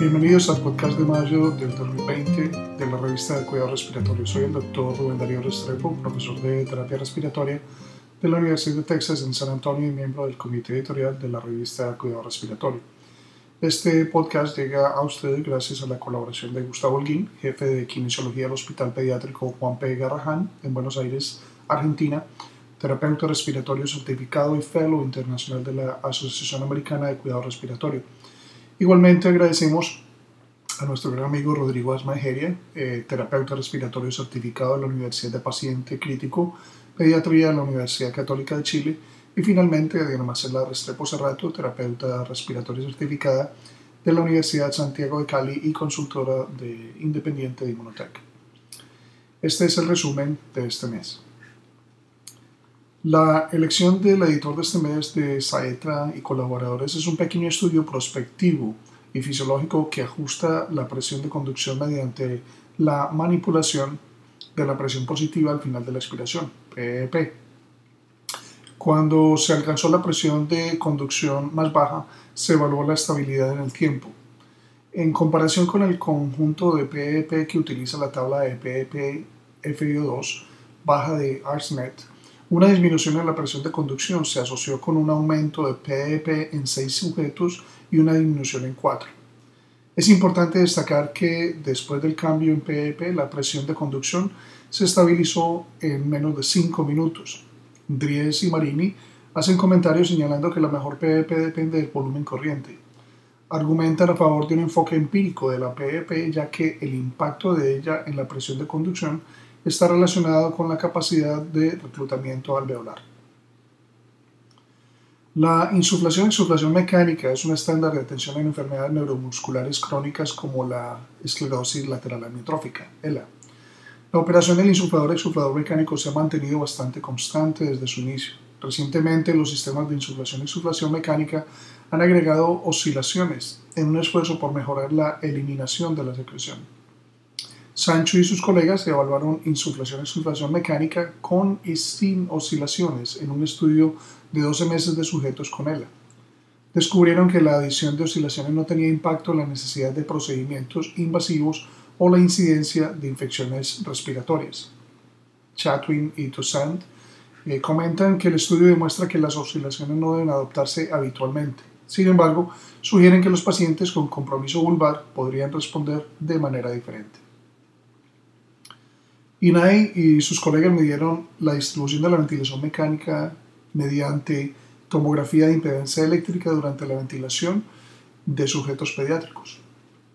Bienvenidos al podcast de mayo del 2020 de la revista de Cuidado Respiratorio. Soy el doctor Rubén Darío Restrepo, profesor de terapia respiratoria de la Universidad de Texas en San Antonio y miembro del comité editorial de la revista Cuidado Respiratorio. Este podcast llega a ustedes gracias a la colaboración de Gustavo Holguín, jefe de kinesiología del Hospital Pediátrico Juan P. Garrahan en Buenos Aires, Argentina, terapeuta respiratorio certificado y fellow internacional de la Asociación Americana de Cuidado Respiratorio Igualmente agradecemos a nuestro gran amigo Rodrigo Asmajeria, eh, terapeuta respiratorio certificado de la Universidad de Paciente Crítico, Pediatría de la Universidad Católica de Chile, y finalmente a Diana Marcela Restrepo Cerrato, terapeuta respiratoria certificada de la Universidad Santiago de Cali y consultora de independiente de Inmunotech. Este es el resumen de este mes. La elección del editor de este mes de Saetra y colaboradores es un pequeño estudio prospectivo y fisiológico que ajusta la presión de conducción mediante la manipulación de la presión positiva al final de la expiración, PEP. Cuando se alcanzó la presión de conducción más baja, se evaluó la estabilidad en el tiempo. En comparación con el conjunto de PEP que utiliza la tabla de PEP FIO2 baja de ARSNet, una disminución en la presión de conducción se asoció con un aumento de PEP en 6 sujetos y una disminución en 4. Es importante destacar que después del cambio en PEP, la presión de conducción se estabilizó en menos de 5 minutos. Dries y Marini hacen comentarios señalando que la mejor PEP depende del volumen corriente. Argumentan a favor de un enfoque empírico de la PEP ya que el impacto de ella en la presión de conducción está relacionado con la capacidad de reclutamiento alveolar. La insuflación exuflación mecánica es un estándar de atención en enfermedades neuromusculares crónicas como la esclerosis lateral amiotrófica, ELA. La operación del insuflador exuflador mecánico se ha mantenido bastante constante desde su inicio. Recientemente, los sistemas de insuflación y exuflación mecánica han agregado oscilaciones en un esfuerzo por mejorar la eliminación de la secreción. Sancho y sus colegas evaluaron insuflación exuflación mecánica con y sin oscilaciones en un estudio de 12 meses de sujetos con ELA. Descubrieron que la adición de oscilaciones no tenía impacto en la necesidad de procedimientos invasivos o la incidencia de infecciones respiratorias. Chatwin y Toussaint eh, comentan que el estudio demuestra que las oscilaciones no deben adoptarse habitualmente. Sin embargo, sugieren que los pacientes con compromiso vulvar podrían responder de manera diferente. INAI y sus colegas midieron la distribución de la ventilación mecánica mediante tomografía de impedancia eléctrica durante la ventilación de sujetos pediátricos.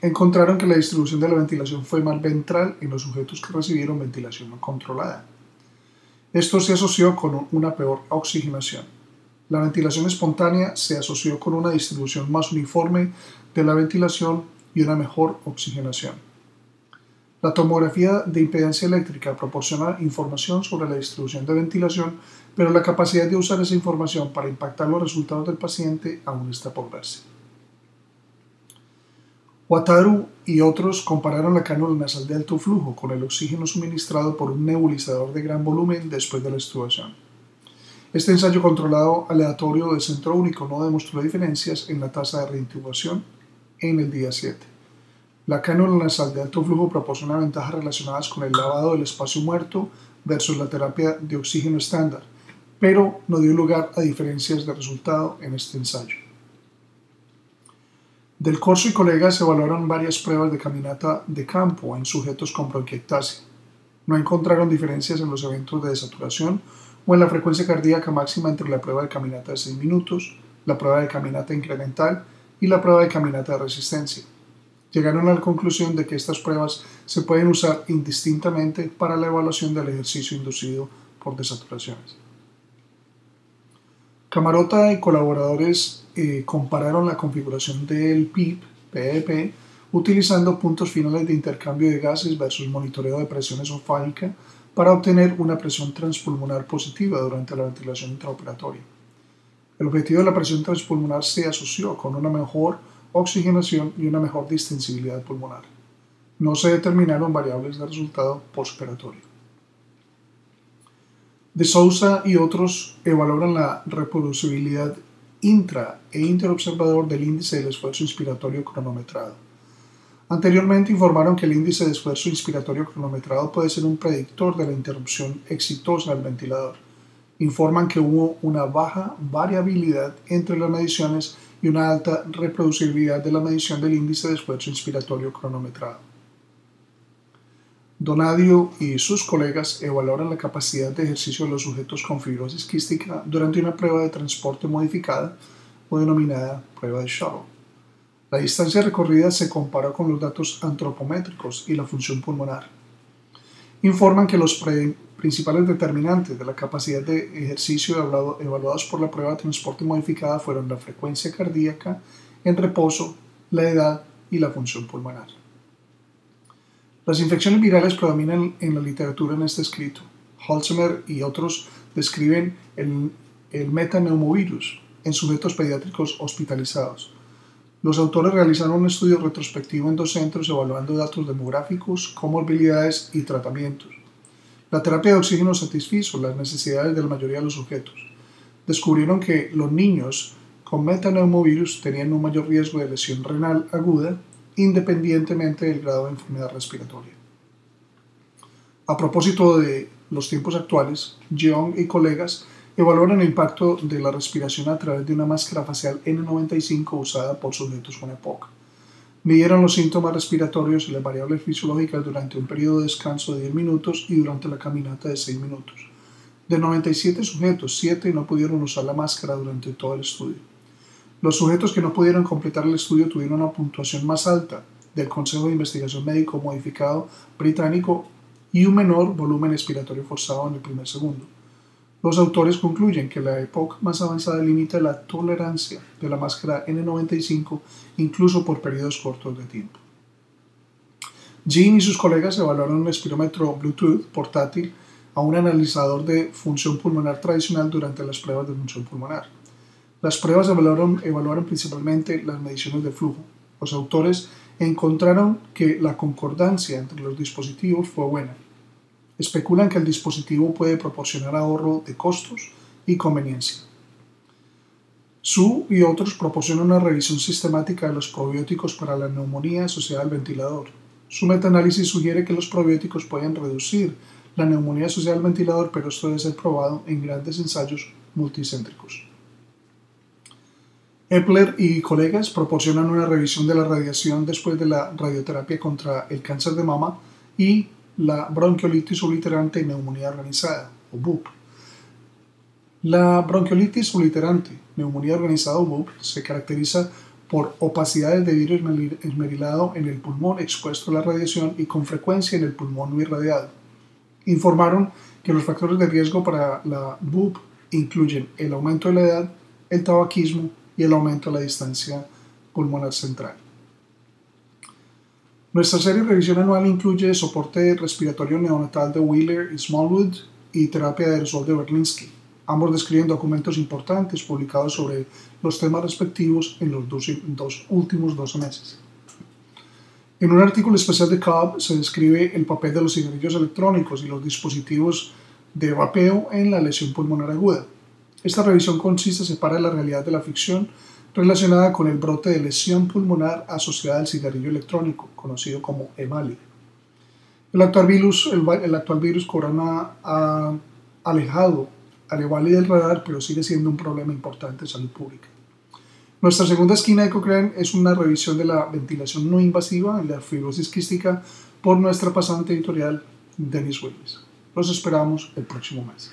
Encontraron que la distribución de la ventilación fue más ventral en los sujetos que recibieron ventilación no controlada. Esto se asoció con una peor oxigenación. La ventilación espontánea se asoció con una distribución más uniforme de la ventilación y una mejor oxigenación. La tomografía de impedancia eléctrica proporciona información sobre la distribución de ventilación, pero la capacidad de usar esa información para impactar los resultados del paciente aún está por verse. Wataru y otros compararon la cánula nasal de alto flujo con el oxígeno suministrado por un nebulizador de gran volumen después de la extubación. Este ensayo controlado aleatorio de centro único no demostró diferencias en la tasa de reintubación en el día 7. La cánula nasal de alto flujo proporciona ventajas relacionadas con el lavado del espacio muerto versus la terapia de oxígeno estándar, pero no dio lugar a diferencias de resultado en este ensayo. Del Corso y colegas se evaluaron varias pruebas de caminata de campo en sujetos con bronquiectasia. No encontraron diferencias en los eventos de desaturación o en la frecuencia cardíaca máxima entre la prueba de caminata de 6 minutos, la prueba de caminata incremental y la prueba de caminata de resistencia llegaron a la conclusión de que estas pruebas se pueden usar indistintamente para la evaluación del ejercicio inducido por desaturaciones. Camarota y colaboradores eh, compararon la configuración del PIP, PEP, utilizando puntos finales de intercambio de gases versus monitoreo de presión esofágica para obtener una presión transpulmonar positiva durante la ventilación intraoperatoria. El objetivo de la presión transpulmonar se asoció con una mejor oxigenación y una mejor distensibilidad pulmonar. No se determinaron variables de resultado postoperatorio. De Sousa y otros evaluaron la reproducibilidad intra e interobservador del índice del esfuerzo inspiratorio cronometrado. Anteriormente informaron que el índice de esfuerzo inspiratorio cronometrado puede ser un predictor de la interrupción exitosa del ventilador. Informan que hubo una baja variabilidad entre las mediciones y una alta reproducibilidad de la medición del índice de esfuerzo inspiratorio cronometrado. Donadio y sus colegas evaluaron la capacidad de ejercicio de los sujetos con fibrosis quística durante una prueba de transporte modificada o denominada prueba de Shuttle. La distancia recorrida se comparó con los datos antropométricos y la función pulmonar. Informan que los principales determinantes de la capacidad de ejercicio evaluados por la prueba de transporte modificada fueron la frecuencia cardíaca en reposo, la edad y la función pulmonar. Las infecciones virales predominan en la literatura en este escrito. Holzheimer y otros describen el, el metaneumovirus en sujetos pediátricos hospitalizados los autores realizaron un estudio retrospectivo en dos centros evaluando datos demográficos, comorbilidades y tratamientos. La terapia de oxígeno satisfizo las necesidades de la mayoría de los sujetos. Descubrieron que los niños con metaneumovirus tenían un mayor riesgo de lesión renal aguda independientemente del grado de enfermedad respiratoria. A propósito de los tiempos actuales, Jeong y colegas Evaluaron el impacto de la respiración a través de una máscara facial N95 usada por sujetos con EPOC. Midieron los síntomas respiratorios y las variables fisiológicas durante un periodo de descanso de 10 minutos y durante la caminata de 6 minutos. De 97 sujetos, 7 no pudieron usar la máscara durante todo el estudio. Los sujetos que no pudieron completar el estudio tuvieron una puntuación más alta del Consejo de Investigación Médico Modificado británico y un menor volumen expiratorio forzado en el primer segundo. Los autores concluyen que la época más avanzada limita la tolerancia de la máscara N95 incluso por periodos cortos de tiempo. Jean y sus colegas evaluaron un espirómetro Bluetooth portátil a un analizador de función pulmonar tradicional durante las pruebas de función pulmonar. Las pruebas evaluaron, evaluaron principalmente las mediciones de flujo. Los autores encontraron que la concordancia entre los dispositivos fue buena especulan que el dispositivo puede proporcionar ahorro de costos y conveniencia. Su y otros proporcionan una revisión sistemática de los probióticos para la neumonía asociada al ventilador. Su metaanálisis sugiere que los probióticos pueden reducir la neumonía asociada al ventilador, pero esto debe ser probado en grandes ensayos multicéntricos. Epler y colegas proporcionan una revisión de la radiación después de la radioterapia contra el cáncer de mama y la bronquiolitis obliterante y neumonía organizada, o BUP. La bronquiolitis obliterante, neumonía organizada o BUP, se caracteriza por opacidades de virus esmerilado en el pulmón expuesto a la radiación y con frecuencia en el pulmón no irradiado. Informaron que los factores de riesgo para la BUP incluyen el aumento de la edad, el tabaquismo y el aumento de la distancia pulmonar central. Nuestra serie de revisión anual incluye soporte respiratorio neonatal de Wheeler y Smallwood y terapia de aerosol de Berlinski. Ambos describen documentos importantes publicados sobre los temas respectivos en los dos, últimos 12 meses. En un artículo especial de Cobb se describe el papel de los cigarrillos electrónicos y los dispositivos de vapeo en la lesión pulmonar aguda. Esta revisión consiste en separar la realidad de la ficción relacionada con el brote de lesión pulmonar asociada al cigarrillo electrónico, conocido como EMALI. El actual virus, el, actual virus corona ha alejado al EMALI del radar, pero sigue siendo un problema importante de salud pública. Nuestra segunda esquina de Cochrane es una revisión de la ventilación no invasiva en la fibrosis quística por nuestra pasante editorial Dennis Willis. Los esperamos el próximo mes.